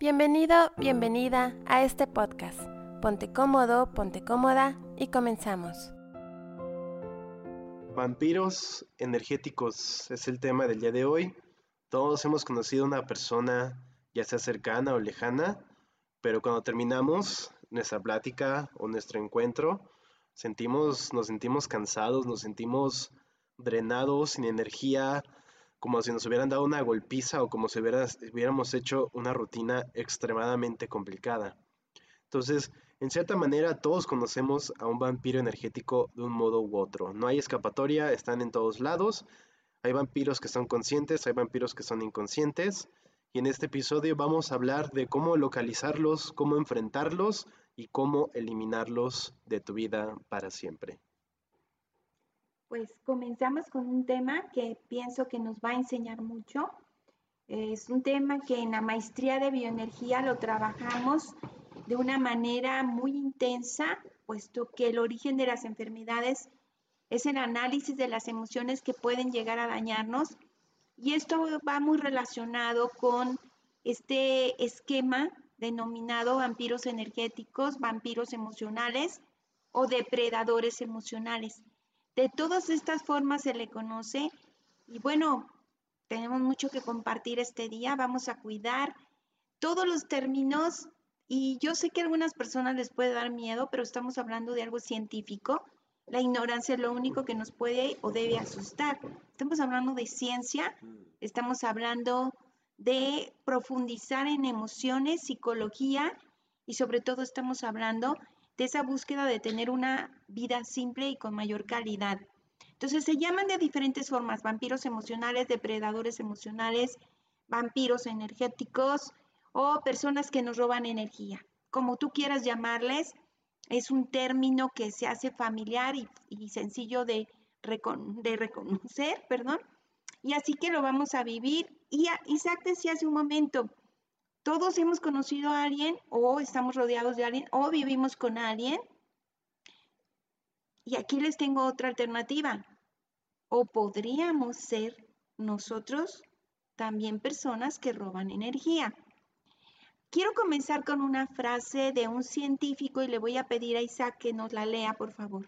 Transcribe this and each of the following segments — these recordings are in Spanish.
Bienvenido, bienvenida a este podcast. Ponte cómodo, ponte cómoda y comenzamos. Vampiros energéticos es el tema del día de hoy. Todos hemos conocido una persona, ya sea cercana o lejana, pero cuando terminamos nuestra plática o nuestro encuentro, sentimos, nos sentimos cansados, nos sentimos drenados, sin energía, como si nos hubieran dado una golpiza o como si hubiéramos hecho una rutina extremadamente complicada. Entonces, en cierta manera, todos conocemos a un vampiro energético de un modo u otro. No hay escapatoria, están en todos lados. Hay vampiros que son conscientes, hay vampiros que son inconscientes. Y en este episodio vamos a hablar de cómo localizarlos, cómo enfrentarlos y cómo eliminarlos de tu vida para siempre. Pues comenzamos con un tema que pienso que nos va a enseñar mucho. Es un tema que en la maestría de bioenergía lo trabajamos de una manera muy intensa, puesto que el origen de las enfermedades es el análisis de las emociones que pueden llegar a dañarnos. Y esto va muy relacionado con este esquema denominado vampiros energéticos, vampiros emocionales o depredadores emocionales. De todas estas formas se le conoce y bueno, tenemos mucho que compartir este día, vamos a cuidar todos los términos y yo sé que a algunas personas les puede dar miedo, pero estamos hablando de algo científico. La ignorancia es lo único que nos puede o debe asustar. Estamos hablando de ciencia, estamos hablando de profundizar en emociones, psicología y sobre todo estamos hablando de esa búsqueda de tener una vida simple y con mayor calidad. Entonces se llaman de diferentes formas, vampiros emocionales, depredadores emocionales, vampiros energéticos o personas que nos roban energía. Como tú quieras llamarles, es un término que se hace familiar y, sencillo de, de, reconocer, perdón. Y así que lo vamos a vivir. Y Isaac decía hace un momento, todos hemos conocido a alguien o estamos rodeados de alguien o vivimos con alguien. Y aquí les tengo otra alternativa. O podríamos ser nosotros también personas que roban energía. Quiero comenzar con una frase de un científico y le voy a pedir a Isaac que nos la lea, por favor.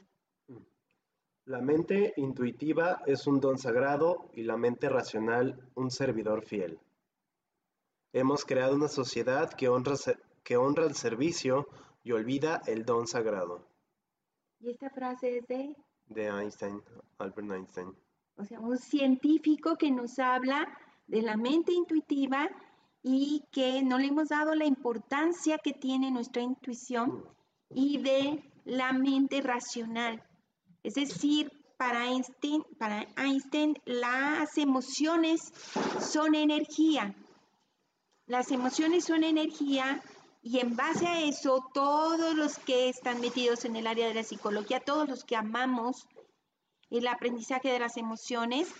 La mente intuitiva es un don sagrado y la mente racional un servidor fiel. Hemos creado una sociedad que honra, que honra el servicio y olvida el don sagrado. ¿Y esta frase es de? De Einstein, Albert Einstein. O sea, un científico que nos habla de la mente intuitiva y que no le hemos dado la importancia que tiene nuestra intuición y de la mente racional. Es decir, para Einstein, para Einstein las emociones son energía las emociones son energía y en base a eso, todos los que están metidos en el área de la psicología, todos los que amamos el aprendizaje de las emociones,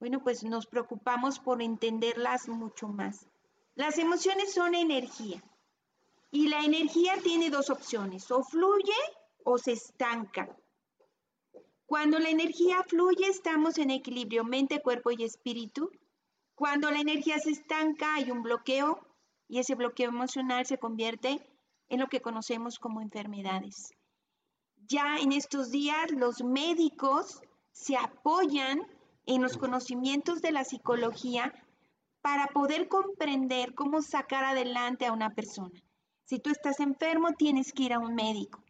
bueno, pues nos preocupamos por entenderlas mucho más. Las emociones son energía y la energía tiene dos opciones, o fluye o se estanca. Cuando la energía fluye estamos en equilibrio mente, cuerpo y espíritu cuando la energía se estanca hay un bloqueo y ese bloqueo emocional se convierte en lo que conocemos como enfermedades. Ya en estos días los médicos se apoyan en los conocimientos de la psicología para poder comprender cómo sacar adelante a una persona. Si tú estás enfermo, tienes que ir a un médico.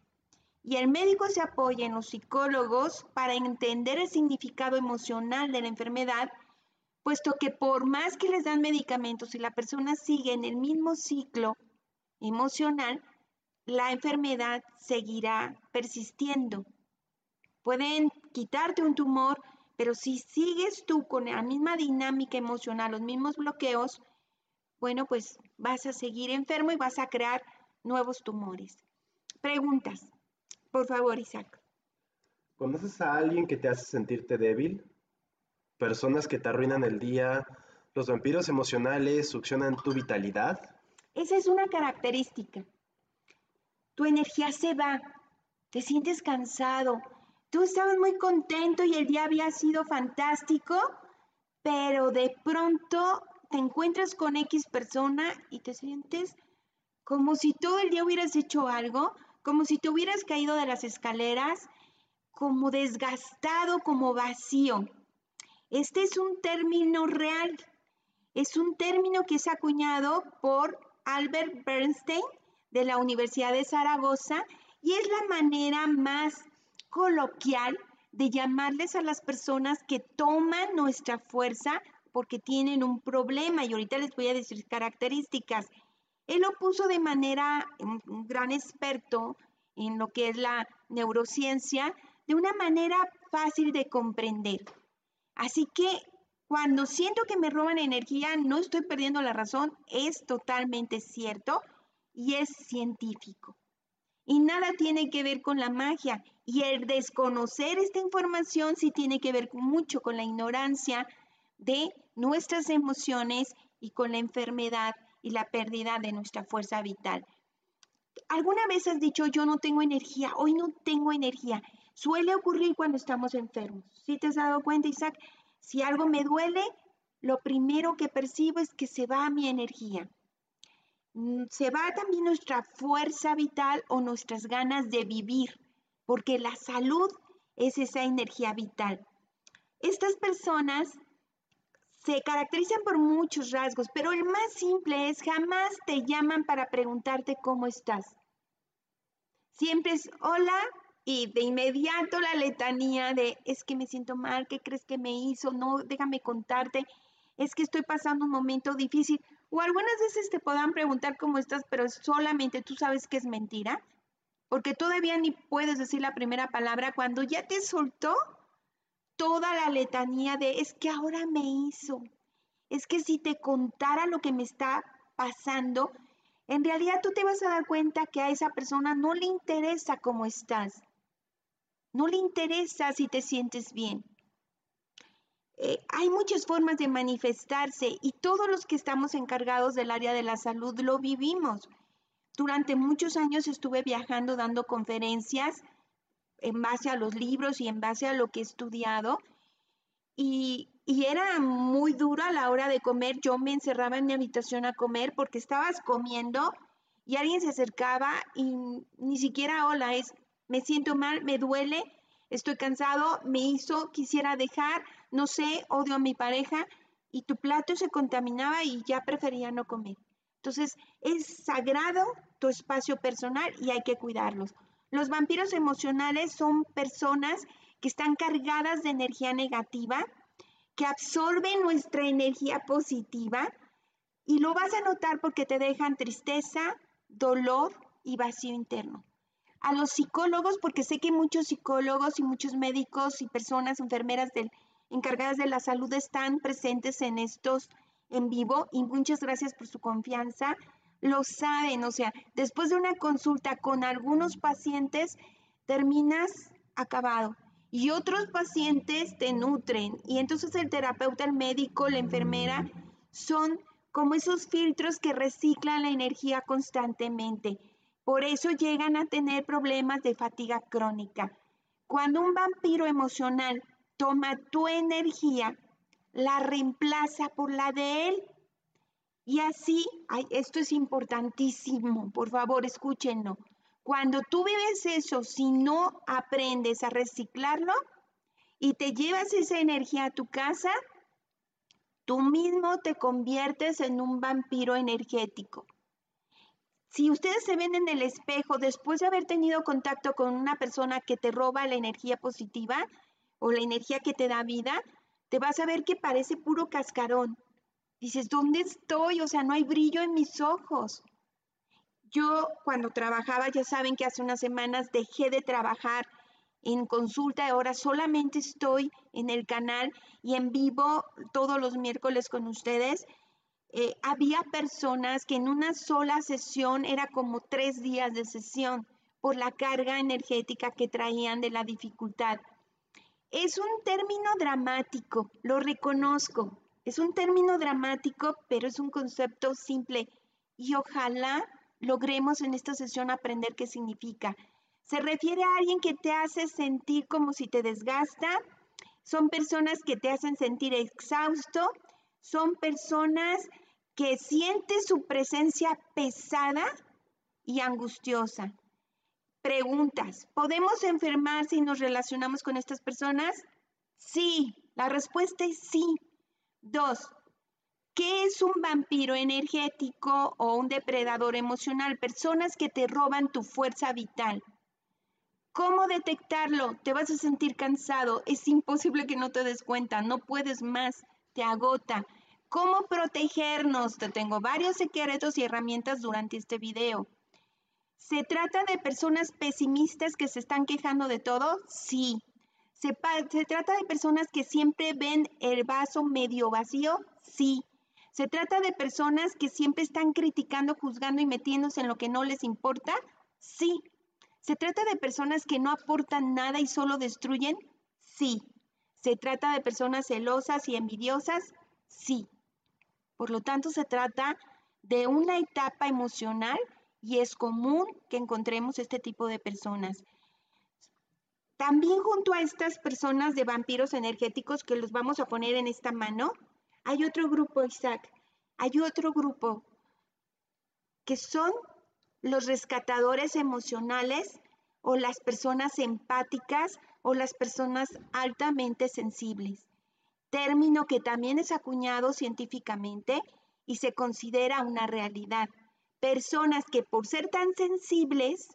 Y el médico se apoya en los psicólogos para entender el significado emocional de la enfermedad puesto que por más que les dan medicamentos y la persona sigue en el mismo ciclo emocional, la enfermedad seguirá persistiendo. Pueden quitarte un tumor, pero si sigues tú con la misma dinámica emocional, los mismos bloqueos, bueno, pues vas a seguir enfermo y vas a crear nuevos tumores. Preguntas, por favor, Isaac. ¿Conoces a alguien que te hace sentirte débil? Personas que te arruinan el día, los vampiros emocionales succionan tu vitalidad. Esa es una característica. Tu energía se va, te sientes cansado, tú estabas muy contento y el día había sido fantástico, pero de pronto te encuentras con X persona y te sientes como si todo el día hubieras hecho algo, como si te hubieras caído de las escaleras, como desgastado, como vacío. Este es un término real, es un término que es acuñado por Albert Bernstein de la Universidad de Zaragoza y es la manera más coloquial de llamarles a las personas que toman nuestra fuerza porque tienen un problema y ahorita les voy a decir características. Él lo puso de manera, un gran experto en lo que es la neurociencia, de una manera fácil de comprender. Así que cuando siento que me roban energía, no estoy perdiendo la razón, es totalmente cierto y es científico. Y nada tiene que ver con la magia. Y el desconocer esta información sí tiene que ver mucho con la ignorancia de nuestras emociones y con la enfermedad y la pérdida de nuestra fuerza vital. ¿Alguna vez has dicho yo no tengo energía? Hoy no tengo energía. Suele ocurrir cuando estamos enfermos. Si te has dado cuenta, Isaac, si algo me duele, lo primero que percibo es que se va mi energía. Mm, se va también nuestra fuerza vital o nuestras ganas de vivir, porque la salud es esa energía vital. Estas personas se caracterizan por muchos rasgos, pero el más simple es jamás te llaman para preguntarte cómo estás. Siempre es hola y de inmediato la letanía de es que me siento mal, ¿qué crees que me hizo? No, déjame contarte, es que estoy pasando un momento difícil. O algunas veces te puedan preguntar cómo estás, pero solamente tú sabes que es mentira, porque todavía ni puedes decir la primera palabra cuando ya te soltó toda la letanía de es que ahora me hizo. Es que si te contara lo que me está pasando, en realidad tú te vas a dar cuenta que a esa persona no le interesa cómo estás. No le interesa si te sientes bien. Eh, hay muchas formas de manifestarse y todos los que estamos encargados del área de la salud lo vivimos. Durante muchos años estuve viajando dando conferencias en base a los libros y en base a lo que he estudiado y, y era muy duro a la hora de comer. Yo me encerraba en mi habitación a comer porque estabas comiendo y alguien se acercaba y ni siquiera hola, es me siento mal, me duele, estoy cansado, me hizo, quisiera dejar, no sé, odio a mi pareja y tu plato se contaminaba y ya prefería no comer. Entonces, es sagrado tu espacio personal y hay que cuidarlos. Los vampiros emocionales son personas que están cargadas de energía negativa, que absorben nuestra energía positiva y lo vas a notar porque te dejan tristeza, dolor y vacío interno a los psicólogos, porque sé que muchos psicólogos y muchos médicos y personas, enfermeras del, encargadas de la salud están presentes en estos en vivo y muchas gracias por su confianza. Lo saben, o sea, después de una consulta con algunos pacientes, terminas acabado y otros pacientes te nutren y entonces el terapeuta, el médico, la enfermera son como esos filtros que reciclan la energía constantemente. Por eso llegan a tener problemas de fatiga crónica. Cuando un vampiro emocional toma tu energía, la reemplaza por la de él. Y así, esto es importantísimo, por favor, escúchenlo. Cuando tú vives eso, si no aprendes a reciclarlo y te llevas esa energía a tu casa, tú mismo te conviertes en un vampiro energético. Si ustedes se ven en el espejo después de haber tenido contacto con una persona que te roba la energía positiva o la energía que te da vida, te vas a ver que parece puro cascarón. Dices, ¿dónde estoy? O sea, no hay brillo en mis ojos. Yo cuando trabajaba, ya saben que hace unas semanas dejé de trabajar en consulta, ahora solamente estoy en el canal y en vivo todos los miércoles con ustedes eh, había personas que en una sola sesión era como tres días de sesión por la carga energética que traían de la dificultad. Es un término dramático, lo reconozco. Es un término dramático, pero es un concepto simple y ojalá logremos en esta sesión aprender qué significa. Se refiere a alguien que te hace sentir como si te desgasta. Son personas que te hacen sentir exhausto, son personas que sienten su presencia pesada y angustiosa. Preguntas, ¿podemos enfermar si nos relacionamos con estas personas? Sí, la respuesta es sí. Dos, ¿qué es un vampiro energético o un depredador emocional? Personas que te roban tu fuerza vital. ¿Cómo detectarlo? Te vas a sentir cansado, es imposible que no te des cuenta, no puedes más, te agota. ¿Cómo protegernos? Te tengo varios secretos y herramientas durante este video. ¿Se trata de personas pesimistas que se están quejando de todo? Sí. ¿Se, ¿Se, trata de personas que siempre ven el vaso medio vacío? Sí. ¿Se trata de personas que siempre están criticando, juzgando y metiéndose en lo que no les importa? Sí. ¿Se trata de personas que no aportan nada y solo destruyen? Sí. ¿Se trata de personas celosas y envidiosas? Sí. Por lo tanto, se trata de una etapa emocional y es común que encontremos este tipo de personas. También junto a estas personas de vampiros energéticos que los vamos a poner en esta mano, hay otro grupo, Isaac, hay otro grupo que son los rescatadores emocionales o las personas empáticas o las personas altamente sensibles, término que también es acuñado científicamente y se considera una realidad. Personas que por ser tan sensibles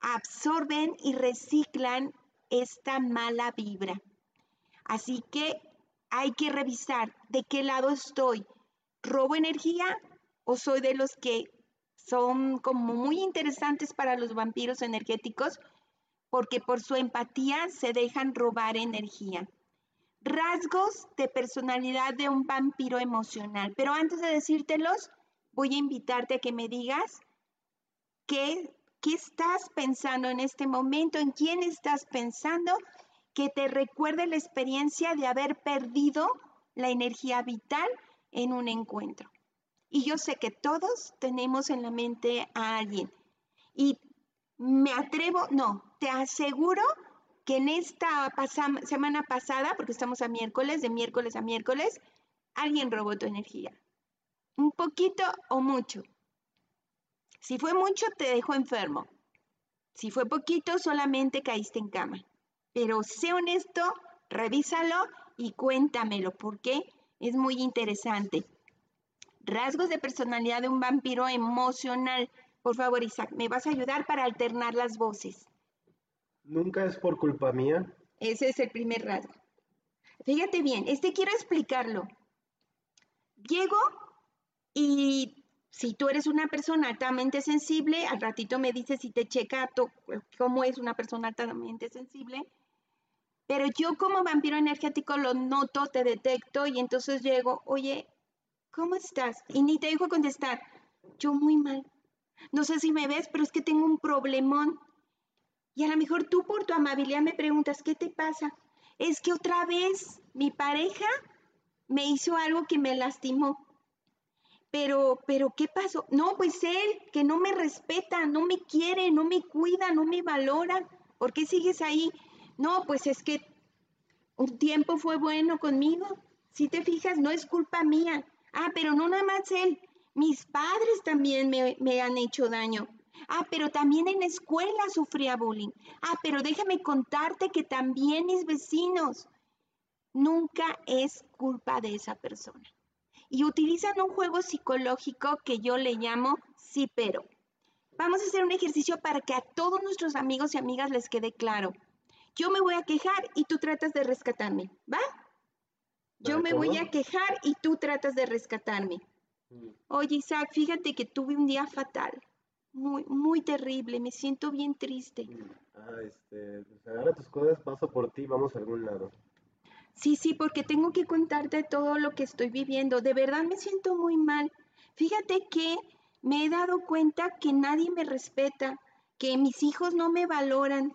absorben y reciclan esta mala vibra. Así que hay que revisar de qué lado estoy. ¿Robo energía o soy de los que son como muy interesantes para los vampiros energéticos porque por su empatía se dejan robar energía. Rasgos de personalidad de un vampiro emocional. Pero antes de decírtelos, voy a invitarte a que me digas qué, qué estás pensando en este momento, en quién estás pensando, que te recuerde la experiencia de haber perdido la energía vital en un encuentro. Y yo sé que todos tenemos en la mente a alguien. Y me atrevo, no, te aseguro que en esta semana pasada, porque estamos a miércoles, de miércoles a miércoles, alguien robó tu energía. Un poquito o mucho. Si fue mucho, te dejó enfermo. Si fue poquito, solamente caíste en cama. Pero sé honesto, revísalo y cuéntamelo, porque es muy interesante. Rasgos de personalidad de un vampiro emocional. Por favor, Isaac, ¿me vas a ayudar para alternar las voces? Nunca es por culpa mía. Ese es el primer rasgo. Fíjate bien, este quiero explicarlo. Llego y si tú eres una persona altamente sensible, al ratito me dices si te checa cómo es una persona altamente sensible. Pero yo como vampiro energético lo noto, te detecto y entonces llego, oye, ¿cómo estás? Y ni te dejo contestar, yo muy mal. No sé si me ves, pero es que tengo un problemón. Y a lo mejor tú por tu amabilidad me preguntas, ¿qué te pasa? Es que otra vez mi pareja me hizo algo que me lastimó. Pero, pero, ¿qué pasó? No, pues él, que no me respeta, no me quiere, no me cuida, no me valora. ¿Por qué sigues ahí? No, pues es que un tiempo fue bueno conmigo. Si te fijas, no es culpa mía. Ah, pero no nada más él, mis padres también me, han hecho daño. Ah, pero también en la escuela sufría bullying. Ah, pero déjame contarte que también mis vecinos. Nunca es culpa de esa persona. Y utilizan un juego psicológico que yo le llamo sí, pero. Vamos a hacer un ejercicio para que a todos nuestros amigos y amigas les quede claro. Yo me voy a quejar y tú tratas de rescatarme, ¿va? Yo me voy a quejar y tú tratas de rescatarme. Mm. Oye, Isaac, fíjate que tuve un día fatal. Muy, muy terrible. Me siento bien triste. Mm. Ah, este, pues agarra tus cosas, paso por ti, vamos a algún lado. Sí, sí, porque tengo que contarte todo lo que estoy viviendo. De verdad me siento muy mal. Fíjate que me he dado cuenta que nadie me respeta, que mis hijos no me valoran,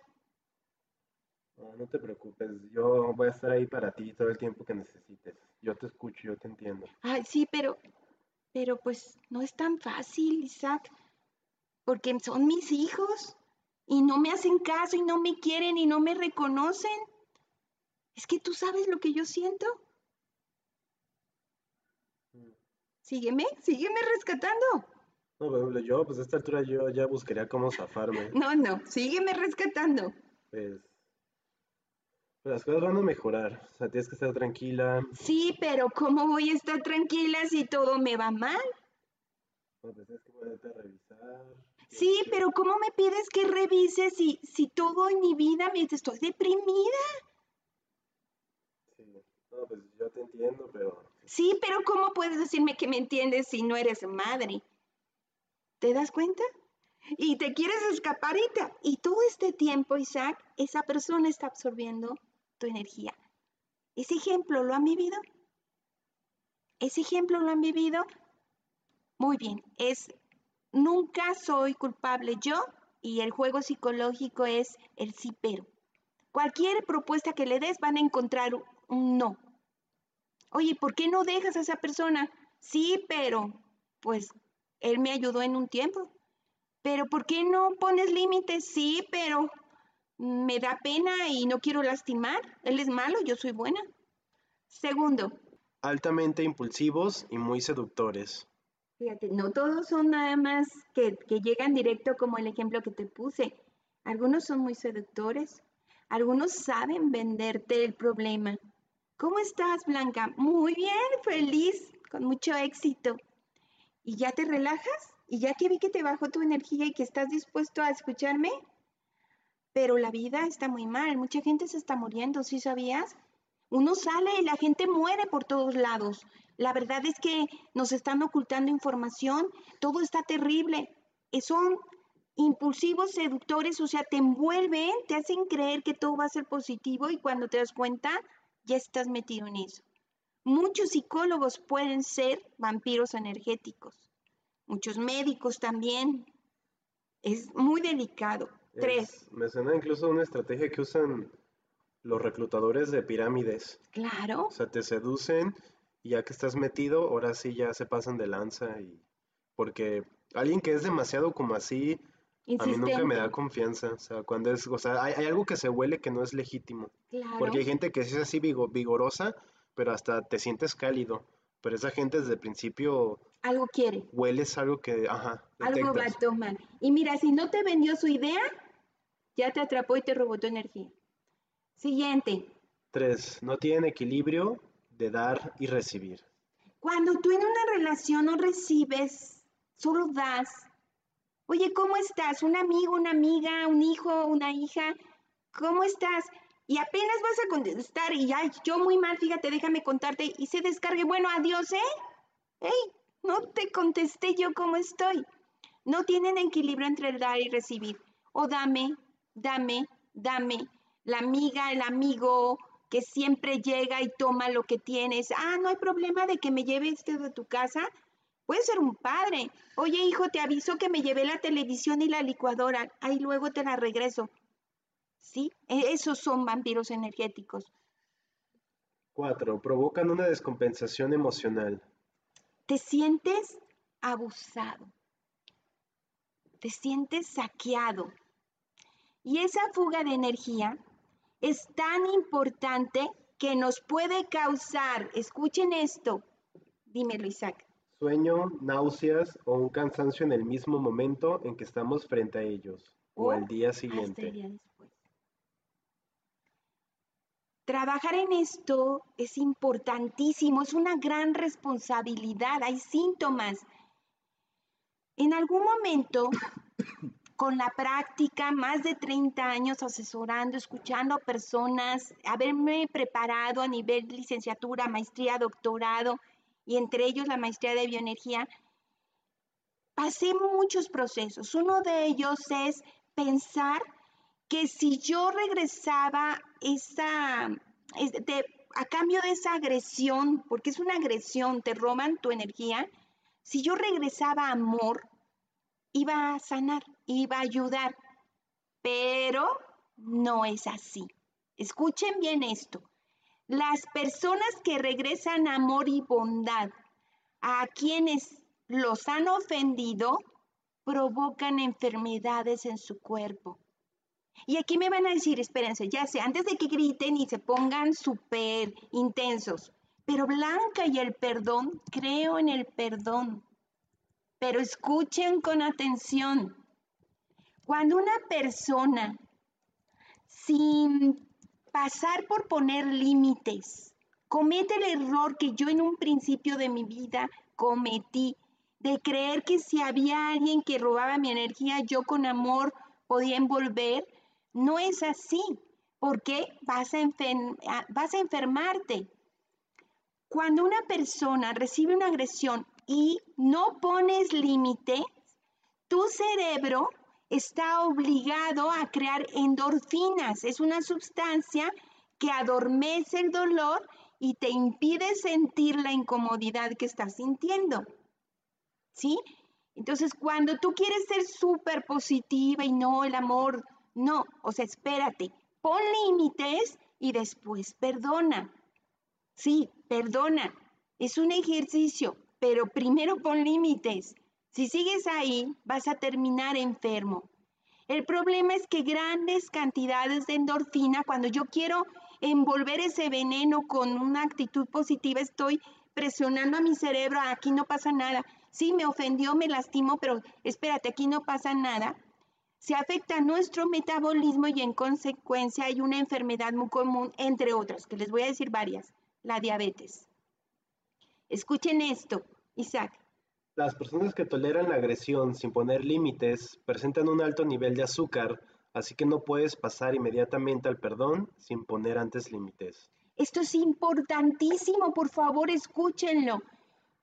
no, no te preocupes, yo voy a estar ahí para ti todo el tiempo que necesites. Yo te escucho, yo te entiendo. Ay, sí, pero, pero pues no es tan fácil, Isaac, porque son mis hijos y no me hacen caso y no me quieren y no me reconocen. Es que tú sabes lo que yo siento. Sígueme, sígueme rescatando. No, por ejemplo, yo, pues a esta altura yo ya buscaría cómo zafarme. No, no, sígueme rescatando. Pues, pues las cosas van a mejorar. O sea, tienes que estar tranquila. Sí, pero ¿cómo voy a estar tranquila si todo me va mal? No, pues tienes que ponerte a revisar. Sí, pero ¿cómo me pides que revise si, si todo en mi vida me estoy deprimida? Sí. No, pues yo te entiendo, pero Sí, pero ¿cómo puedes decirme que me entiendes si no eres madre? ¿Te das cuenta? Y te quieres escapar y, te- y todo este tiempo, Isaac, esa persona está absorbiendo tu energía. ¿Ese ejemplo lo han vivido? ¿Ese ejemplo lo han vivido? Muy bien, es nunca soy culpable yo y el juego psicológico es el sí pero. Cualquier propuesta que le des van a encontrar un no. Oye, ¿por qué no dejas a esa persona? Sí, pero pues él me ayudó en un tiempo. Pero ¿por qué no pones límites? Sí, pero me da pena y no quiero lastimar. Él es malo, yo soy buena. Segundo, altamente impulsivos y muy seductores. Fíjate, no todos son nada más que, que llegan directo como el ejemplo que te puse. Algunos son muy seductores. Algunos saben venderte el problema. ¿Cómo estás, Blanca? Muy bien, feliz, con mucho éxito. ¿Y ya te relajas? ¿Y ya que vi que te bajó tu energía y que estás dispuesto a escucharme? Pero la vida está muy mal. Mucha gente se está muriendo, ¿sí sabías? Uno sale y la gente muere por todos lados. La verdad es que nos están ocultando información, todo está terrible. Eh, Son impulsivos, seductores, o sea, te envuelven, te hacen creer que todo va a ser positivo y cuando te das cuenta, ya estás metido en eso. Muchos psicólogos pueden ser vampiros energéticos, muchos médicos también. Es muy delicado. Tres, Es- me suena incluso una estrategia que usan los reclutadores de pirámides. claro. O sea, te seducen y ya que estás metido, ahora sí ya se pasan de lanza y porque alguien que es demasiado como así, a mí nunca me da confianza. O sea, cuando es, o sea, hay, hay algo que se huele que no es legítimo. Claro. Porque hay gente que es así vigo- vigorosa, pero hasta te sientes cálido. Pero esa gente desde el principio Algo quiere. hueles algo que, ajá, Algo va a tomar. Y mira, si no te vendió su idea, ya te atrapó y te robó tu energía. Siguiente. Tres, no tienen equilibrio de dar y recibir. Cuando tú en una relación no recibes, solo das. Oye, ¿cómo estás? ¿Un amigo, una amiga, un hijo, una hija? ¿Cómo estás? Y apenas vas a contestar y ay, yo muy mal, fíjate, déjame contarte y se descargue. Bueno, adiós, ¿eh? ¡Ey! No te contesté yo cómo estoy. No tienen equilibrio entre el dar y recibir. O dame, dame, dame. La amiga, el amigo que siempre llega y toma lo que tienes. Ah, no hay problema de que me lleve esto de tu casa. Puede ser un padre. Oye, hijo, te aviso que me llevé la televisión y la licuadora. Ahí luego te la regreso. Sí, e- esos son vampiros energéticos. Cuatro, provocan una descompensación emocional. te sientes abusado, te sientes saqueado. Y esa fuga de energía es tan importante que nos puede causar, escuchen esto, dímelo Isaac, Sueño, náuseas o un cansancio en el mismo momento en que estamos frente a ellos o O al día hasta el siguiente. día después. Trabajar en esto es importantísimo, es una gran responsabilidad, hay síntomas. En algún momento, con la práctica, más de 30 años asesorando, escuchando a personas, haberme preparado a nivel licenciatura, maestría, doctorado y entre ellos la maestría de bioenergía, pasé muchos procesos. Uno de ellos es pensar que si yo regresaba esa, a cambio de esa agresión, porque es una agresión, te roban tu energía, si yo regresaba amor, iba a sanar, iba a ayudar, pero no es así. Escuchen bien esto. Las personas que regresan amor y bondad a quienes los han ofendido provocan enfermedades en su cuerpo. Y aquí me van a decir, espérense, ya sé, antes de que griten y se pongan súper intensos, Pero Blanca y el perdón, creo en el perdón. Pero escuchen con atención. Cuando una persona, sin pasar por poner límites, comete el error que yo en un principio de mi vida cometí, de creer que si había alguien que robaba mi energía, yo con amor podía envolver, no es así, porque vas a, vas a enfermarte. Cuando una persona recibe una agresión y no pones límite, tu cerebro está obligado a crear endorfinas. Es una sustancia que adormece el dolor y te impide sentir la incomodidad que estás sintiendo. ¿Sí? Entonces, cuando tú quieres ser súper positiva y no el amor, no, o sea, espérate, pon límites y después perdona. Sí, perdona. Es un ejercicio, pero primero pon límites. Si sigues ahí, vas a terminar enfermo. El problema es que grandes cantidades de endorfina, cuando yo quiero envolver ese veneno con una actitud positiva, estoy presionando a mi cerebro, aquí no pasa nada. Sí, me ofendió, me lastimó, pero espérate, aquí no pasa nada. Se afecta nuestro metabolismo y en consecuencia hay una enfermedad muy común, entre otras, que les voy a decir varias, la diabetes. Escuchen esto, Isaac. Las personas que toleran la agresión sin poner límites presentan un alto nivel de azúcar, así que no puedes pasar inmediatamente al perdón sin poner antes límites. Esto es importantísimo, por favor escúchenlo,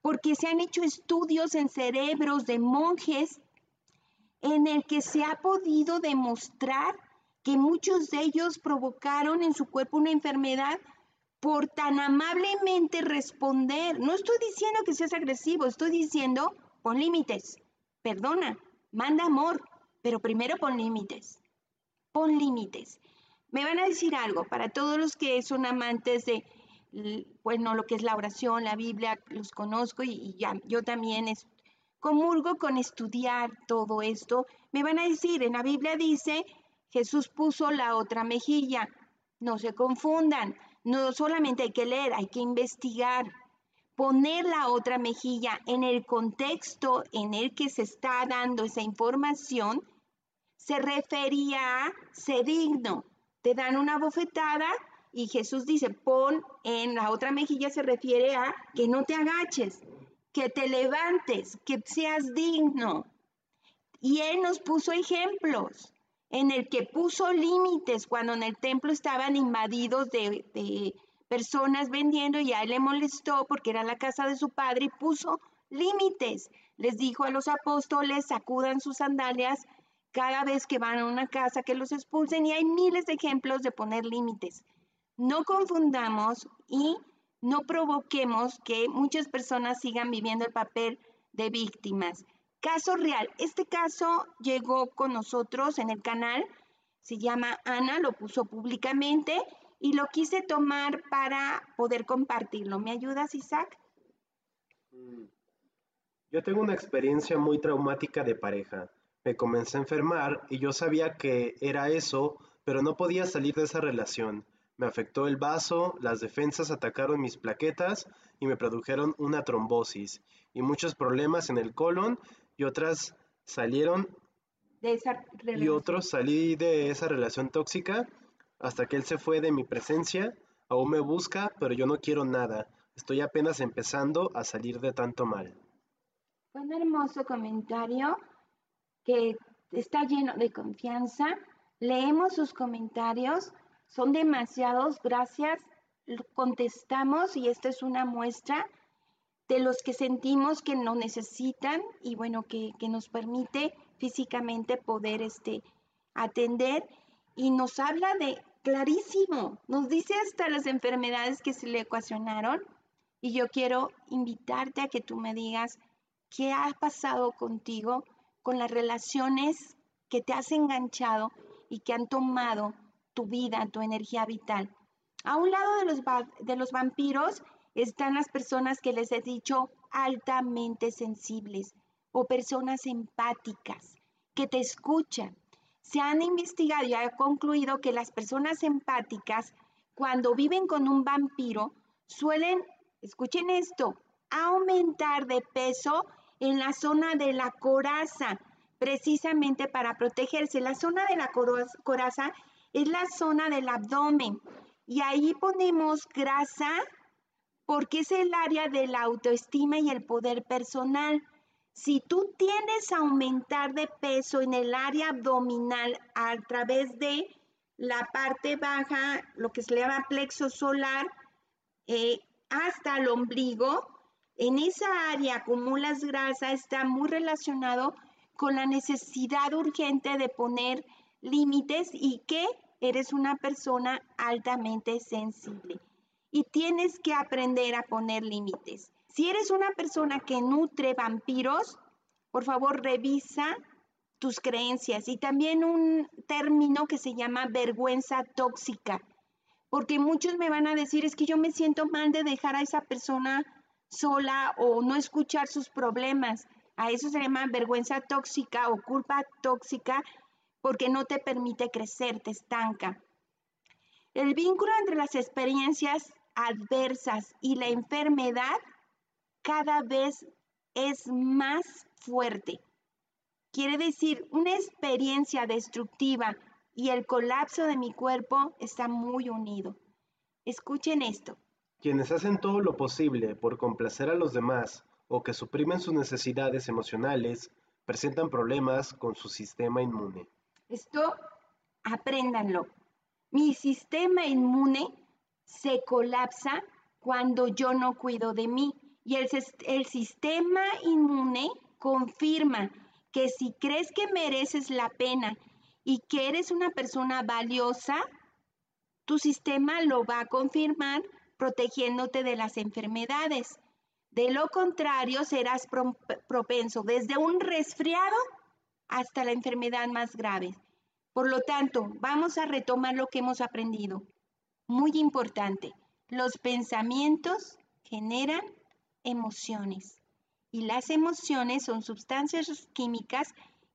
porque se han hecho estudios en cerebros de monjes en el que se ha podido demostrar que muchos de ellos provocaron en su cuerpo una enfermedad por tan amablemente responder. No estoy diciendo que seas agresivo, estoy diciendo pon límites, perdona, manda amor, pero primero pon límites. Pon límites. Me van a decir algo, para todos los que son amantes de, bueno, lo que es la oración, la Biblia, los conozco y, ya, yo también es, comulgo con estudiar todo esto. Me van a decir, en la Biblia dice, Jesús puso la otra mejilla. No se confundan no solamente hay que leer, hay que investigar, poner la otra mejilla en el contexto en el que se está dando esa información, se refería a ser digno. Te dan una bofetada y Jesús dice, pon en la otra mejilla se refiere a que no te agaches, que te levantes, que seas digno. Y Él nos puso ejemplos en el que puso límites cuando en el templo estaban invadidos de, personas vendiendo y a él le molestó porque era la casa de su padre y puso límites. Les dijo a los apóstoles, sacudan sus sandalias cada vez que van a una casa, que los expulsen y hay miles de ejemplos de poner límites. No confundamos y no provoquemos que muchas personas sigan viviendo el papel de víctimas. Caso real. Este caso llegó con nosotros en el canal. Se llama Ana, lo puso públicamente y lo quise tomar para poder compartirlo. ¿Me ayudas, Isaac? Mm. Yo tengo una experiencia muy traumática de pareja. Me comencé a enfermar y yo sabía que era eso, pero no podía salir de esa relación. Me afectó el vaso, las defensas atacaron mis plaquetas y me produjeron una trombosis y muchos problemas en el colon y otras salieron de esa y otros salí de esa relación tóxica hasta que él se fue de mi presencia. Aún me busca, pero yo no quiero nada. Estoy apenas empezando a salir de tanto mal. Fue un hermoso comentario que está lleno de confianza. Leemos sus comentarios, son demasiados, gracias. Contestamos y esta es una muestra de los que sentimos que no necesitan y bueno, que, nos permite físicamente poder este, atender y nos habla de clarísimo, nos dice hasta las enfermedades que se le ecuacionaron y yo quiero invitarte a que tú me digas qué ha pasado contigo con las relaciones que te has enganchado y que han tomado tu vida, tu energía vital. A un lado de los, de los vampiros están las personas que les he dicho altamente sensibles o personas empáticas que te escuchan. Se han investigado y ha concluido que las personas empáticas, cuando viven con un vampiro, suelen escuchen esto, aumentar de peso en la zona de la coraza, precisamente para protegerse. La zona de la coraza es la zona del abdomen y ahí ponemos grasa porque es el área de la autoestima y el poder personal. Si tú tienes a aumentar de peso en el área abdominal a través de la parte baja, lo que se llama plexo solar, eh, hasta el ombligo, en esa área acumulas grasa, está muy relacionado con la necesidad urgente de poner límites y que eres una persona altamente sensible. Y tienes que aprender a poner límites. Si eres una persona que nutre vampiros, por favor revisa tus creencias y también un término que se llama vergüenza tóxica, porque muchos me van a decir es que yo me siento mal de dejar a esa persona sola o no escuchar sus problemas. A eso se llama vergüenza tóxica o culpa tóxica porque no te permite crecer, te estanca. El vínculo entre las experiencias adversas y la enfermedad cada vez es más fuerte. Quiere decir, una experiencia destructiva y el colapso de mi cuerpo está muy unido. Escuchen esto. Quienes hacen todo lo posible por complacer a los demás o que suprimen sus necesidades emocionales presentan problemas con su sistema inmune. Esto apréndanlo. Mi sistema inmune se colapsa cuando yo no cuido de mí. Y el, sistema inmune confirma que si crees que mereces la pena y que eres una persona valiosa, tu sistema lo va a confirmar protegiéndote de las enfermedades. De lo contrario, serás propenso desde un resfriado hasta la enfermedad más grave. Por lo tanto, vamos a retomar lo que hemos aprendido. Muy importante, los pensamientos generan emociones y las emociones son sustancias químicas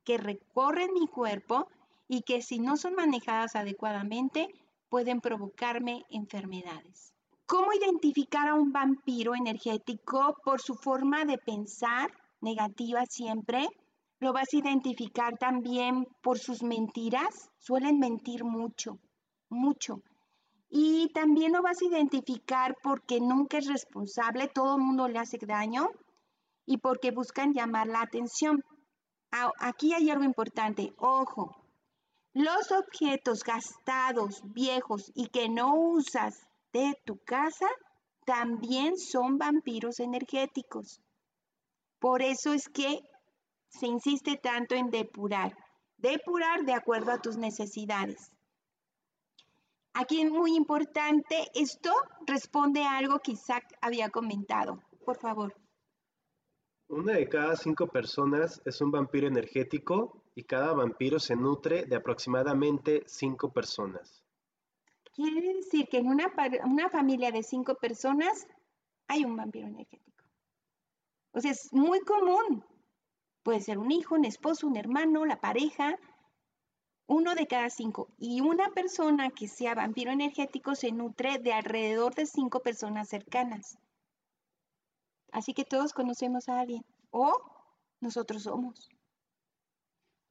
que recorren mi cuerpo y que si no son manejadas adecuadamente pueden provocarme enfermedades. ¿Cómo identificar a un vampiro energético por su forma de pensar negativa siempre? Lo vas a identificar también por sus mentiras. Suelen mentir mucho, mucho. Y también lo vas a identificar porque nunca es responsable, todo el mundo le hace daño y porque buscan llamar la atención. Aquí hay algo importante, ojo, los objetos gastados, viejos y que no usas de tu casa también son vampiros energéticos. Por eso es que se insiste tanto en depurar. Depurar de acuerdo a tus necesidades. Aquí es muy importante, esto responde a algo que Isaac había comentado. Por favor. Una de cada cinco personas es un vampiro energético y cada vampiro se nutre de aproximadamente cinco personas. Quiere decir que en una, una familia de cinco personas hay un vampiro energético. O sea, es muy común. Puede ser un hijo, un esposo, un hermano, la pareja, uno de cada cinco. Y una persona que sea vampiro energético se nutre de alrededor de cinco personas cercanas. Así que todos conocemos a alguien o nosotros somos.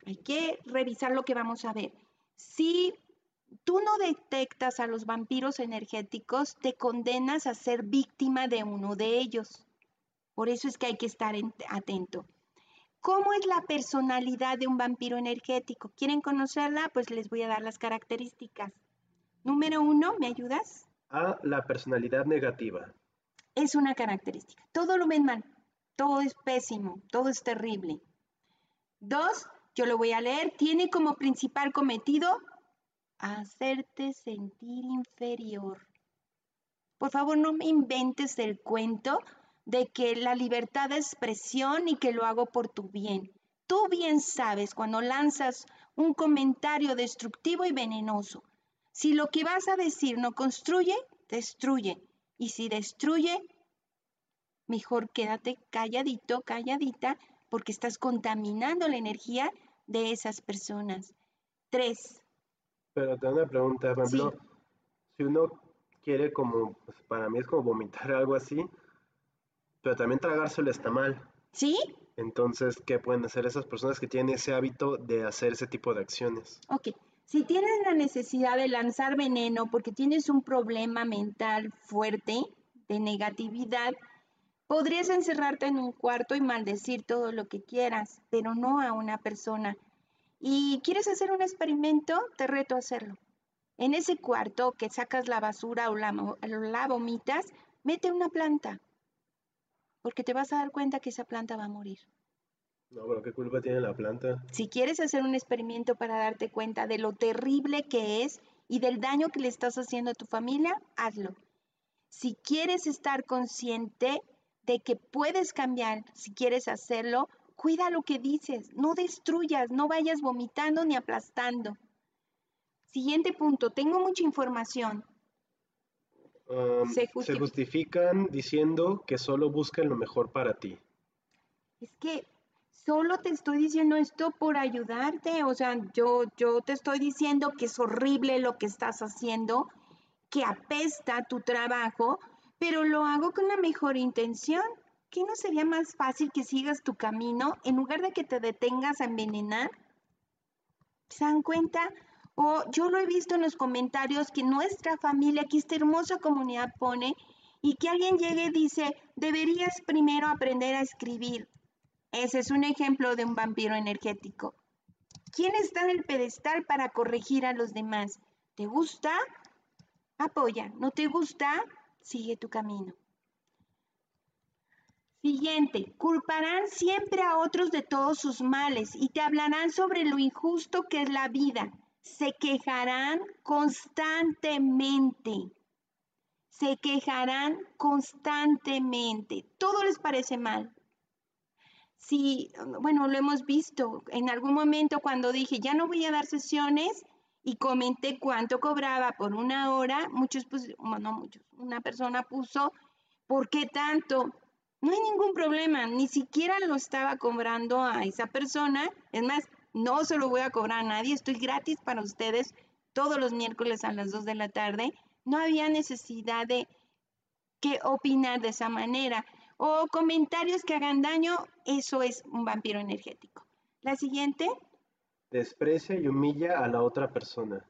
Hay que revisar lo que vamos a ver. Si tú no detectas a los vampiros energéticos, te condenas a ser víctima de uno de ellos. Por eso es que hay que estar atento. ¿Cómo es la personalidad de un vampiro energético? ¿Quieren conocerla? Pues les voy a dar las características. Número uno, ¿me ayudas? A la personalidad negativa. Es una característica. Todo lo ven mal. Todo es pésimo. Todo es terrible. Dos, yo lo voy a leer. Tiene como principal cometido hacerte sentir inferior. Por favor, no me inventes el cuento de que la libertad de expresión y que lo hago por tu bien. Tú bien sabes cuando lanzas un comentario destructivo y venenoso. Si lo que vas a decir no construye, destruye. Y si destruye, mejor quédate calladito, calladita, porque estás contaminando la energía de esas personas. Tres, pero tengo una pregunta, por ejemplo, si uno quiere como, pues, para mí es como vomitar algo así, Pero también tragárselo está mal. ¿Sí? Entonces, ¿qué pueden hacer esas personas que tienen ese hábito de hacer ese tipo de acciones? Ok. Si tienes la necesidad de lanzar veneno porque tienes un problema mental fuerte de negatividad, podrías encerrarte en un cuarto y maldecir todo lo que quieras, pero no a una persona. ¿Y quieres hacer un experimento? Te reto a hacerlo. En ese cuarto que sacas la basura o la, la vomitas, mete una planta, porque te vas a dar cuenta que esa planta va a morir. No, pero ¿qué culpa tiene la planta? Si quieres hacer un experimento para darte cuenta de lo terrible que es y del daño que le estás haciendo a tu familia, hazlo. Si quieres estar consciente de que puedes cambiar, si quieres hacerlo, cuida lo que dices, no destruyas, no vayas vomitando ni aplastando. Siguiente punto, tengo mucha información. Um, Se se, justifica. justifican diciendo que solo buscan lo mejor para ti. Es que solo te estoy diciendo esto por ayudarte, o sea, yo, yo te estoy diciendo que es horrible lo que estás haciendo, que apesta tu trabajo, pero lo hago con la mejor intención. ¿Qué no sería más fácil que sigas tu camino en lugar de que te detengas a envenenar? ¿Se dan cuenta? O yo lo he visto en los comentarios que nuestra familia, que esta hermosa comunidad pone, y que alguien llegue y dice, deberías primero aprender a escribir. Ese es un ejemplo de un vampiro energético. ¿Quién está en el pedestal para corregir a los demás? ¿Te gusta? Apoya. ¿No te gusta? Sigue tu camino. Siguiente, culparán siempre a otros de todos sus males y te hablarán sobre lo injusto que es la vida. Se quejarán constantemente. Se quejarán constantemente. Todo les parece mal. Sí, bueno, lo hemos visto. En algún momento cuando dije, ya no voy a dar sesiones y comenté cuánto cobraba por una hora, muchos, pues, bueno, muchos, una persona puso, ¿por qué tanto? No hay ningún problema, ni siquiera lo estaba cobrando a esa persona. Es más, no se lo voy a cobrar a nadie, estoy gratis para ustedes todos los miércoles a las 2 de la tarde. No había necesidad de que opinar de esa manera o comentarios que hagan daño, eso es un vampiro energético. La siguiente, Desprecia y humilla a la otra persona.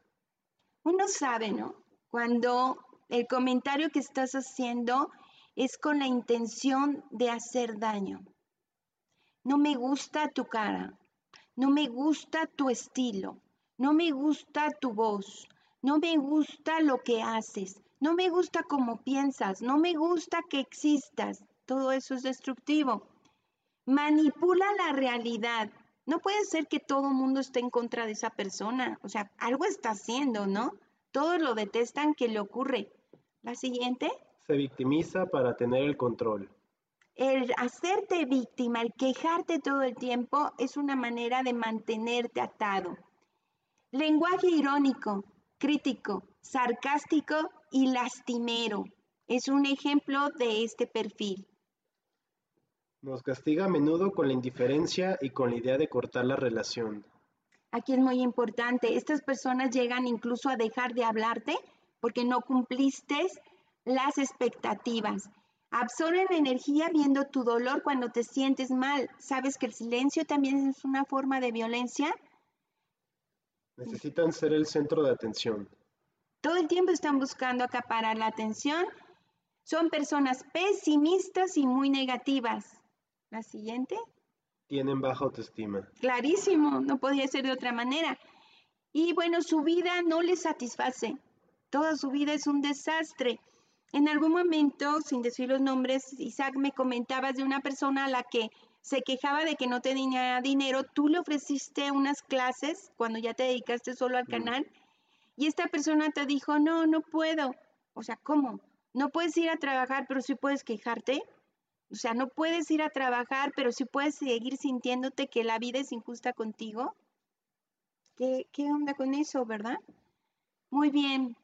uno sabe, ¿no? Cuando el comentario que estás haciendo es con la intención de hacer daño. No me gusta tu cara, no me gusta tu estilo, no me gusta tu voz, no me gusta lo que haces, no me gusta cómo piensas, no me gusta que existas. Todo eso es destructivo. Manipula la realidad. No puede ser que todo el mundo esté en contra de esa persona. O sea, algo está haciendo, ¿no? Todos lo detestan que le ocurre. La siguiente. Se victimiza para tener el control. El hacerte víctima, el quejarte todo el tiempo es una manera de mantenerte atado. Lenguaje irónico, crítico, sarcástico y lastimero es un ejemplo de este perfil. Nos castiga a menudo con la indiferencia y con la idea de cortar la relación. Aquí es muy importante, estas personas llegan incluso a dejar de hablarte porque no cumpliste las expectativas. Absorben energía viendo tu dolor cuando te sientes mal. ¿Sabes que el silencio también es una forma de violencia? Necesitan ser el centro de atención. Todo el tiempo están buscando acaparar la atención. Son personas pesimistas y muy negativas. La siguiente. Tienen baja autoestima. Clarísimo, no podía ser de otra manera. Y bueno, su vida no les satisface. Toda su vida es un desastre. En algún momento, sin decir los nombres, Isaac me comentabas de una persona a la que se quejaba de que no tenía dinero. Tú le ofreciste unas clases cuando ya te dedicaste solo al Mm. canal y esta persona te dijo, no, no puedo. O sea, ¿cómo? No puedes ir a trabajar, pero sí puedes quejarte. O sea, no puedes ir a trabajar, pero sí puedes seguir sintiéndote que la vida es injusta contigo. ¿Qué, qué onda con eso, verdad? Muy bien,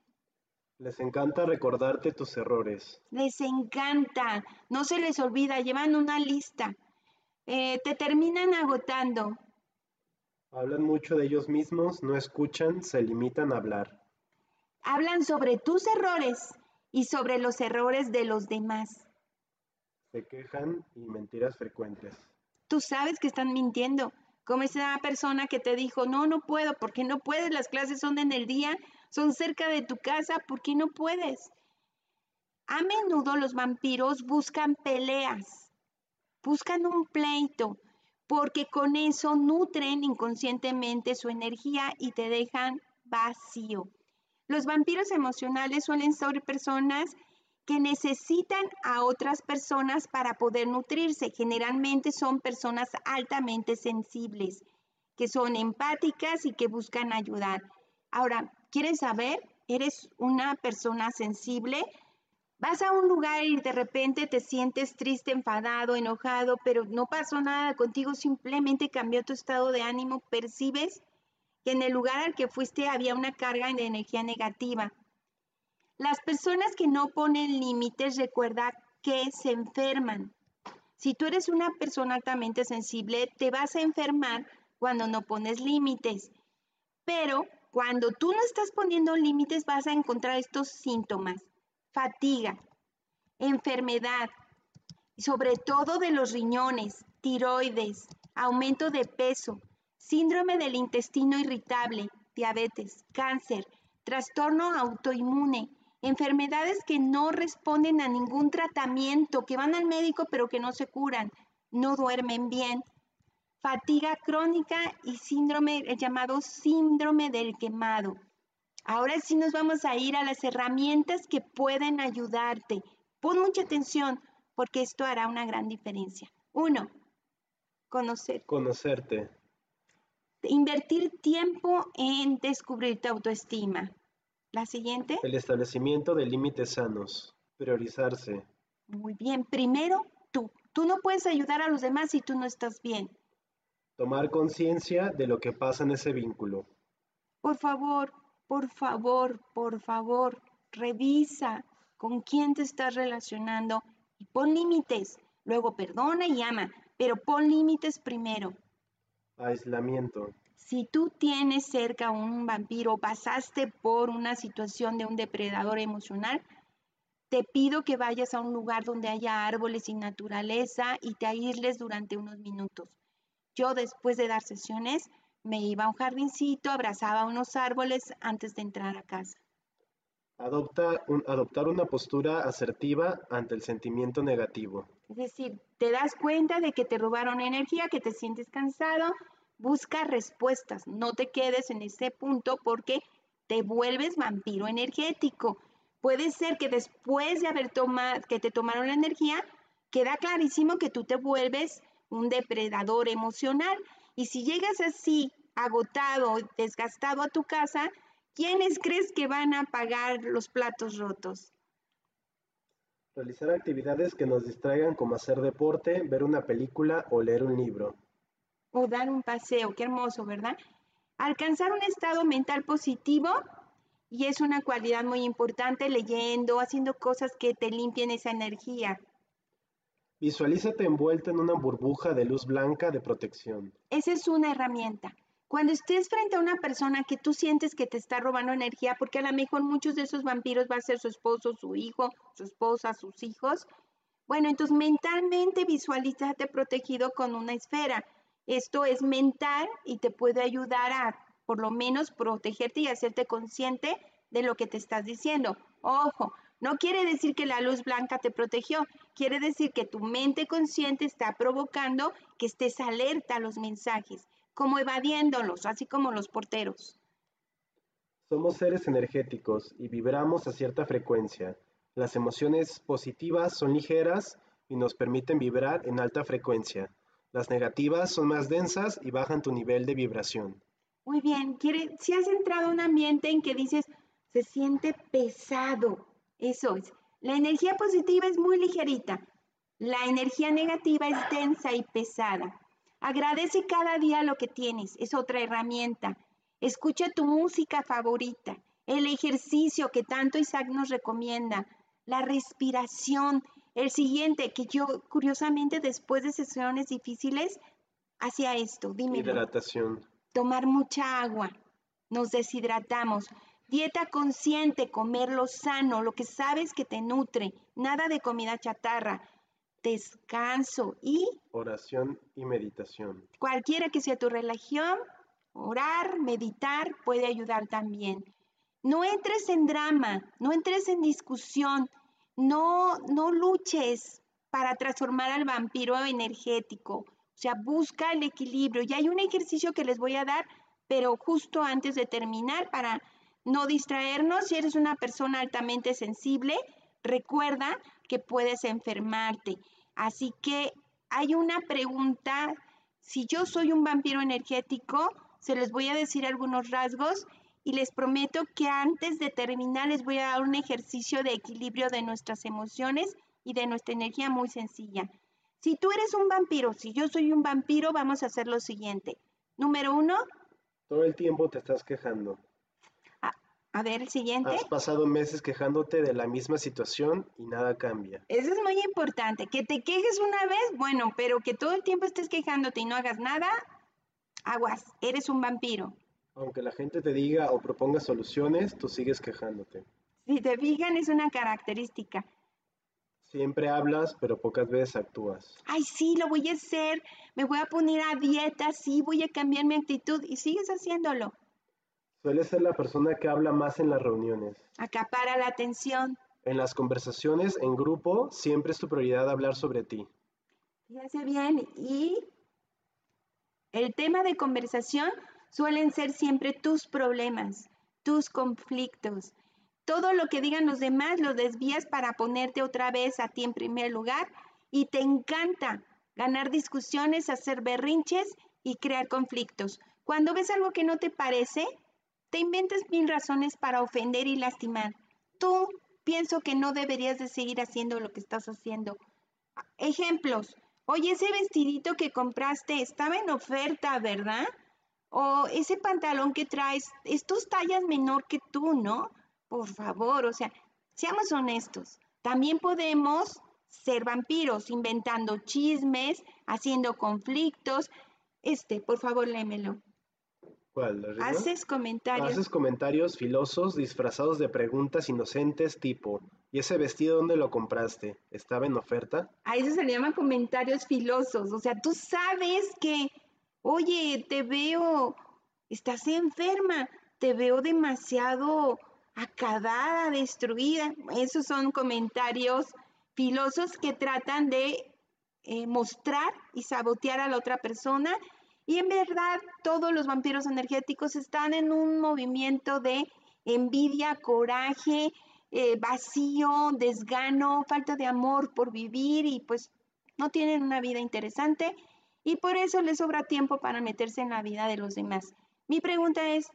Les encanta recordarte tus errores. les encanta, no se les olvida, llevan una lista. Eh, te terminan agotando. Hablan mucho de ellos mismos, no escuchan, se limitan a hablar. Hablan sobre tus errores y sobre los errores de los demás. Se quejan y mentiras frecuentes. Tú sabes que están mintiendo. Como esa persona que te dijo, no, no puedo, porque no puedes, las clases son en el día, son cerca de tu casa, ¿por qué no puedes? A menudo los vampiros buscan peleas, buscan un pleito, porque con eso nutren inconscientemente su energía y te dejan vacío. Los vampiros emocionales suelen ser personas que necesitan a otras personas para poder nutrirse. Generalmente son personas altamente sensibles, que son empáticas y que buscan ayudar. Ahora, ¿quieres saber? ¿Eres una persona sensible? Vas a un lugar y de repente te sientes triste, enfadado, enojado, pero no pasó nada contigo, simplemente cambió tu estado de ánimo, percibes que en el lugar al que fuiste había una carga de energía negativa. Las personas que no ponen límites, recuerda que se enferman. Si tú eres una persona altamente sensible, te vas a enfermar cuando no pones límites. Pero cuando tú no estás poniendo límites, vas a encontrar estos síntomas. Fatiga, enfermedad, sobre todo de los riñones, tiroides, aumento de peso, síndrome del intestino irritable, diabetes, cáncer, trastorno autoinmune, enfermedades que no responden a ningún tratamiento, que van al médico pero que no se curan, no duermen bien, fatiga crónica y síndrome, el llamado síndrome del quemado. Ahora sí nos vamos a ir a las herramientas que pueden ayudarte. Pon mucha atención porque esto hará una gran diferencia. Uno, conocer. Conocerte. Invertir tiempo en descubrir tu autoestima. La siguiente. El establecimiento de límites sanos. Priorizarse. Muy bien. Primero, tú. Tú no puedes ayudar a los demás si tú no estás bien. Tomar conciencia de lo que pasa en ese vínculo. Por favor, por favor, por favor, revisa con quién te estás relacionando y pon límites. Luego perdona y ama, pero pon límites primero. Aislamiento. Si tú tienes cerca un vampiro, pasaste por una situación de un depredador emocional, te pido que vayas a un lugar donde haya árboles y naturaleza y te aísles durante unos minutos. Yo después de dar sesiones me iba a un jardincito, abrazaba unos árboles antes de entrar a casa. Adopta un, adoptar una postura asertiva ante el sentimiento negativo. Es decir, te das cuenta de que te robaron energía, que te sientes cansado, busca respuestas, no te quedes en ese punto porque te vuelves vampiro energético. Puede ser que después de haber tomado, que te tomaron la energía, queda clarísimo que tú te vuelves un depredador emocional. Y si llegas así, agotado, desgastado a tu casa, ¿quiénes crees que van a pagar los platos rotos? Realizar actividades que nos distraigan como hacer deporte, ver una película o leer un libro. O dar un paseo, qué hermoso, ¿verdad? Alcanzar un estado mental positivo y es una cualidad muy importante leyendo, haciendo cosas que te limpien esa energía. Visualízate envuelto en una burbuja de luz blanca de protección. Esa es una herramienta. Cuando estés frente a una persona que tú sientes que te está robando energía, porque a lo mejor muchos de esos vampiros va a ser su esposo, su hijo, su esposa, sus hijos, bueno, entonces mentalmente visualízate protegido con una esfera. Esto es mental y te puede ayudar a por lo menos protegerte y hacerte consciente de lo que te estás diciendo. Ojo, no quiere decir que la luz blanca te protegió, quiere decir que tu mente consciente está provocando que estés alerta a los mensajes como evadiéndolos, así como los porteros. Somos seres energéticos y vibramos a cierta frecuencia. Las emociones positivas son ligeras y nos permiten vibrar en alta frecuencia. Las negativas son más densas y bajan tu nivel de vibración. Muy bien, si has entrado a un ambiente en que dices, se siente pesado, eso es. La energía positiva es muy ligerita, la energía negativa es densa y pesada. Agradece cada día lo que tienes, es otra herramienta. Escucha tu música favorita, el ejercicio que tanto Isaac nos recomienda, la respiración. El siguiente, que yo curiosamente después de sesiones difíciles hacía esto, dime. Hidratación. Tomar mucha agua, nos deshidratamos. Dieta consciente, comer lo sano, lo que sabes que te nutre, nada de comida chatarra. descanso y Oración y meditación. cualquiera que sea tu religión, orar, meditar puede ayudar también. No entres en drama, no entres en discusión, no, no luches para transformar al vampiro energético. O sea, busca el equilibrio. Y hay un ejercicio que les voy a dar, pero justo antes de terminar, para no distraernos, si eres una persona altamente sensible, recuerda que puedes enfermarte. Así que hay una pregunta, si yo soy un vampiro energético, se les voy a decir algunos rasgos y les prometo que antes de terminar les voy a dar un ejercicio de equilibrio de nuestras emociones y de nuestra energía muy sencilla. Si tú eres un vampiro, si yo soy un vampiro, vamos a hacer lo siguiente. Número uno, Todo el tiempo te estás quejando. a ver el siguiente. Has pasado meses quejándote de la misma situación y nada cambia. Eso es muy importante. Que te quejes una vez, bueno, pero que todo el tiempo estés quejándote y no hagas nada, aguas, eres un vampiro. Aunque la gente te diga o proponga soluciones, tú sigues quejándote. Si te fijan, es una característica. Siempre hablas, pero pocas veces actúas. Ay, sí, lo voy a hacer. Me voy a poner a dieta, sí, voy a cambiar mi actitud y sigues haciéndolo. Sueles ser la persona que habla más en las reuniones. Acapara la atención. En las conversaciones en grupo, siempre es tu prioridad hablar sobre ti. Fíjense bien. Y el tema de conversación suelen ser siempre tus problemas, tus conflictos. Todo lo que digan los demás lo desvías para ponerte otra vez a ti en primer lugar y te encanta ganar discusiones, hacer berrinches y crear conflictos. Cuando ves algo que no te parece, te inventas mil razones para ofender y lastimar. Tú pienso que no deberías de seguir haciendo lo que estás haciendo. Ejemplos. Oye, ese vestidito que compraste estaba en oferta, ¿verdad? O ese pantalón que traes, es tus tallas menor que tú, ¿no? Por favor, o sea, seamos honestos. También podemos ser vampiros, inventando chismes, haciendo conflictos. Este, por favor, lémelo. ¿Cuál? Haces comentarios. Haces comentarios filosos disfrazados de preguntas inocentes tipo, ¿y ese vestido dónde lo compraste? ¿Estaba en oferta? A eso se le llaman comentarios filosos. O sea, tú sabes que, oye, te veo, estás enferma, te veo demasiado acabada, destruida. Esos son comentarios filosos que tratan de eh, mostrar y sabotear a la otra persona. Y en verdad, todos los vampiros energéticos están en un movimiento de envidia, coraje, eh, vacío, desgano, falta de amor por vivir y pues no tienen una vida interesante y por eso les sobra tiempo para meterse en la vida de los demás. Mi pregunta es,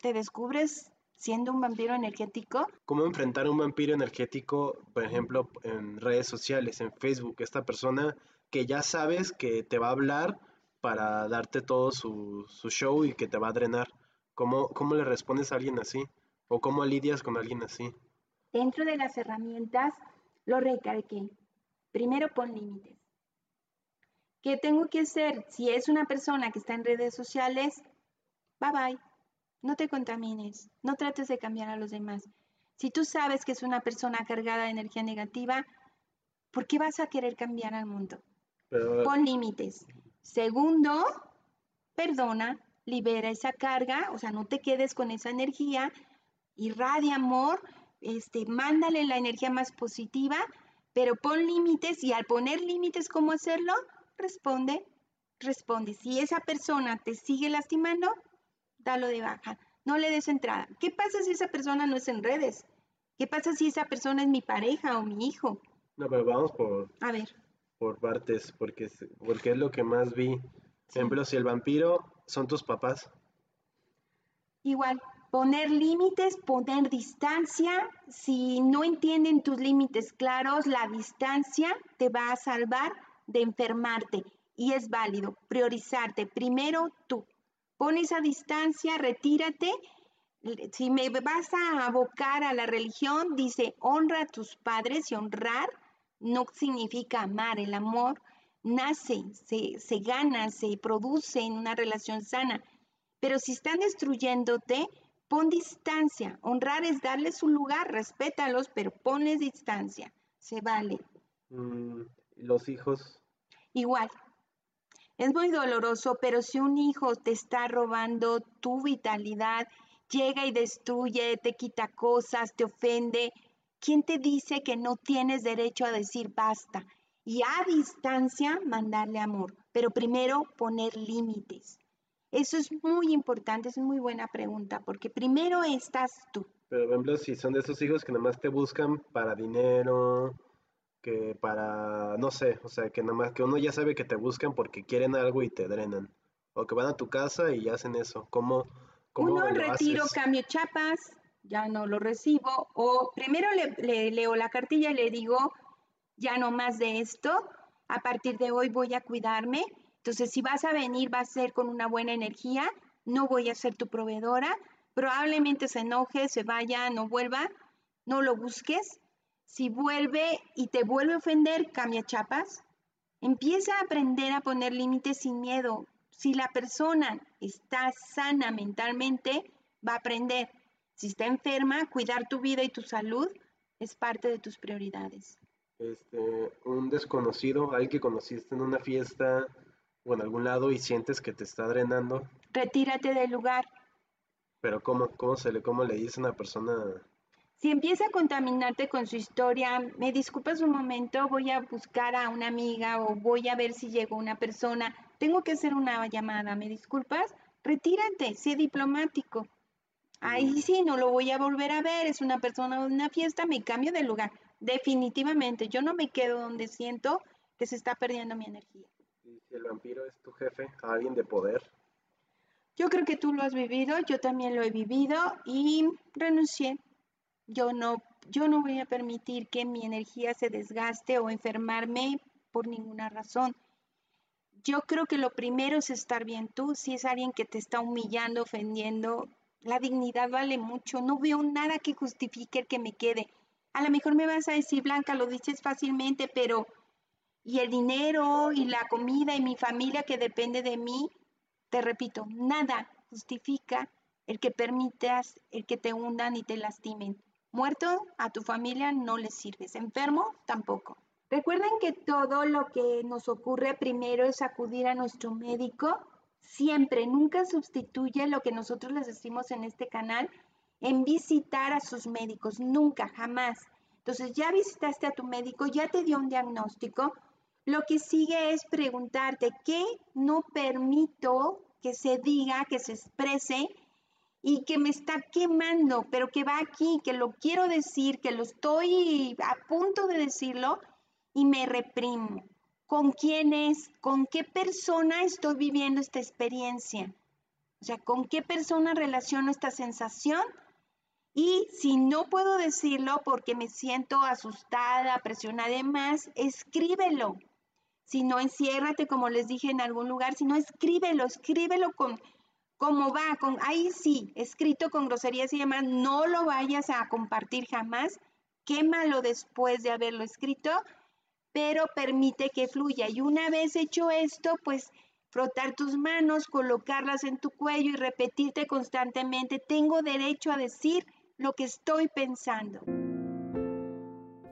¿te descubres siendo un vampiro energético? ¿Cómo enfrentar a un vampiro energético, por ejemplo, en redes sociales, en Facebook? Esta persona que ya sabes que te va a hablar para darte todo su, su show y que te va a drenar. ¿Cómo, ¿Cómo le respondes a alguien así? ¿O cómo lidias con alguien así? Dentro de las herramientas, lo recalqué. Primero pon límites. ¿Qué tengo que hacer? Si es una persona que está en redes sociales, bye bye. No te contamines. No trates de cambiar a los demás. Si tú sabes que es una persona cargada de energía negativa, ¿por qué vas a querer cambiar al mundo? Pero, Pon límites. Segundo, perdona, libera esa carga, o sea, no te quedes con esa energía, irradia amor, este, mándale la energía más positiva, pero pon límites y al poner límites, ¿cómo hacerlo? Responde, responde. Si esa persona te sigue lastimando, dalo de baja. No le des entrada. ¿Qué pasa si esa persona no es en redes? ¿Qué pasa si esa persona es mi pareja o mi hijo? no, pero vamos por, A ver, por partes, porque es, porque es lo que más vi. Por ejemplo, si el vampiro son tus papás, Igual, poner límites, poner distancia. Si no entienden tus límites claros, la distancia te va a salvar de enfermarte. Y es válido priorizarte. Primero tú. Pon esa distancia, retírate. Si me vas a abocar a la religión, dice, honra a tus padres y honrar no significa amar. El amor nace, se, se gana, se produce en una relación sana. Pero si están destruyéndote, pon distancia. Honrar es darles un lugar, respétalos, pero ponles distancia. Se vale. mm, los hijos? Igual. Es muy doloroso, pero si un hijo te está robando tu vitalidad, llega y destruye, te quita cosas, te ofende, ¿quién te dice que no tienes derecho a decir basta? Y a distancia mandarle amor, pero primero poner límites. Eso es muy importante, es muy buena pregunta, porque primero estás tú. Pero, por ejemplo, si son de esos hijos que nada te buscan para dinero, que para, no sé, o sea, que nada más que uno ya sabe que te buscan porque quieren algo y te drenan. O que van a tu casa y hacen eso. ¿Cómo, cómo Uno lo retiro, haces? cambio chapas, ya no lo recibo. O primero le, le leo la cartilla y le digo, ya no más de esto. A partir de hoy voy a cuidarme. Entonces, si vas a venir, va a ser con una buena energía. No voy a ser tu proveedora. Probablemente se enoje, se vaya, no vuelva. No lo busques. Si vuelve y te vuelve a ofender, cambia chapas. Empieza a aprender a poner límites sin miedo. Si la persona está sana mentalmente, va a aprender. Si está enferma, cuidar tu vida y tu salud es parte de tus prioridades. Este, un desconocido, alguien que conociste en una fiesta o en algún lado y sientes que te está drenando, Retírate del lugar. pero ¿cómo, cómo se le, cómo le dice a una persona? Si empieza a contaminarte con su historia, me disculpas un momento, voy a buscar a una amiga o voy a ver si llegó una persona. Tengo que hacer una llamada, ¿me disculpas? Retírate, sé diplomático. Ahí sí, no lo voy a volver a ver, es una persona de una fiesta, me cambio de lugar. Definitivamente, yo no me quedo donde siento que se está perdiendo mi energía. Y si el vampiro es tu jefe, alguien de poder, Yo creo que tú lo has vivido, yo también lo he vivido y renuncié. Yo no, yo no voy a permitir que mi energía se desgaste o enfermarme por ninguna razón. Yo creo que lo primero es estar bien tú. Si es alguien que te está humillando, ofendiendo, la dignidad vale mucho. No veo nada que justifique el que me quede. A lo mejor me vas a decir, Blanca, lo dices fácilmente, pero y el dinero y la comida y mi familia que depende de mí, te repito, nada justifica el que permitas el que te hundan y te lastimen. Muerto, a tu familia no les sirves. Enfermo, tampoco. Recuerden que todo lo que nos ocurre primero es acudir a nuestro médico. Siempre, nunca sustituye lo que nosotros les decimos en este canal en visitar a sus médicos. Nunca, jamás. Entonces ya visitaste a tu médico, ya te dio un diagnóstico. Lo que sigue es preguntarte qué no permito que se diga, que se exprese y que me está quemando, pero que va aquí, que lo quiero decir, que lo estoy a punto de decirlo y me reprimo. ¿Con quién es? ¿Con qué persona estoy viviendo esta experiencia? O sea, ¿con qué persona relaciono esta sensación? Y si no puedo decirlo porque me siento asustada, presionada y más, escríbelo. Si no, enciérrate, como les dije en algún lugar, si no, escríbelo, escríbelo con cómo va, con ahí sí, escrito con groserías y demás, no lo vayas a compartir jamás, quémalo después de haberlo escrito, pero permite que fluya. Y una vez hecho esto, pues frotar tus manos, colocarlas en tu cuello y repetirte constantemente, tengo derecho a decir lo que estoy pensando.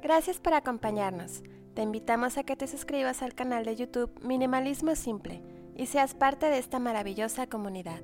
Gracias por acompañarnos. Te invitamos a que te suscribas al canal de YouTube Minimalismo Simple y seas parte de esta maravillosa comunidad.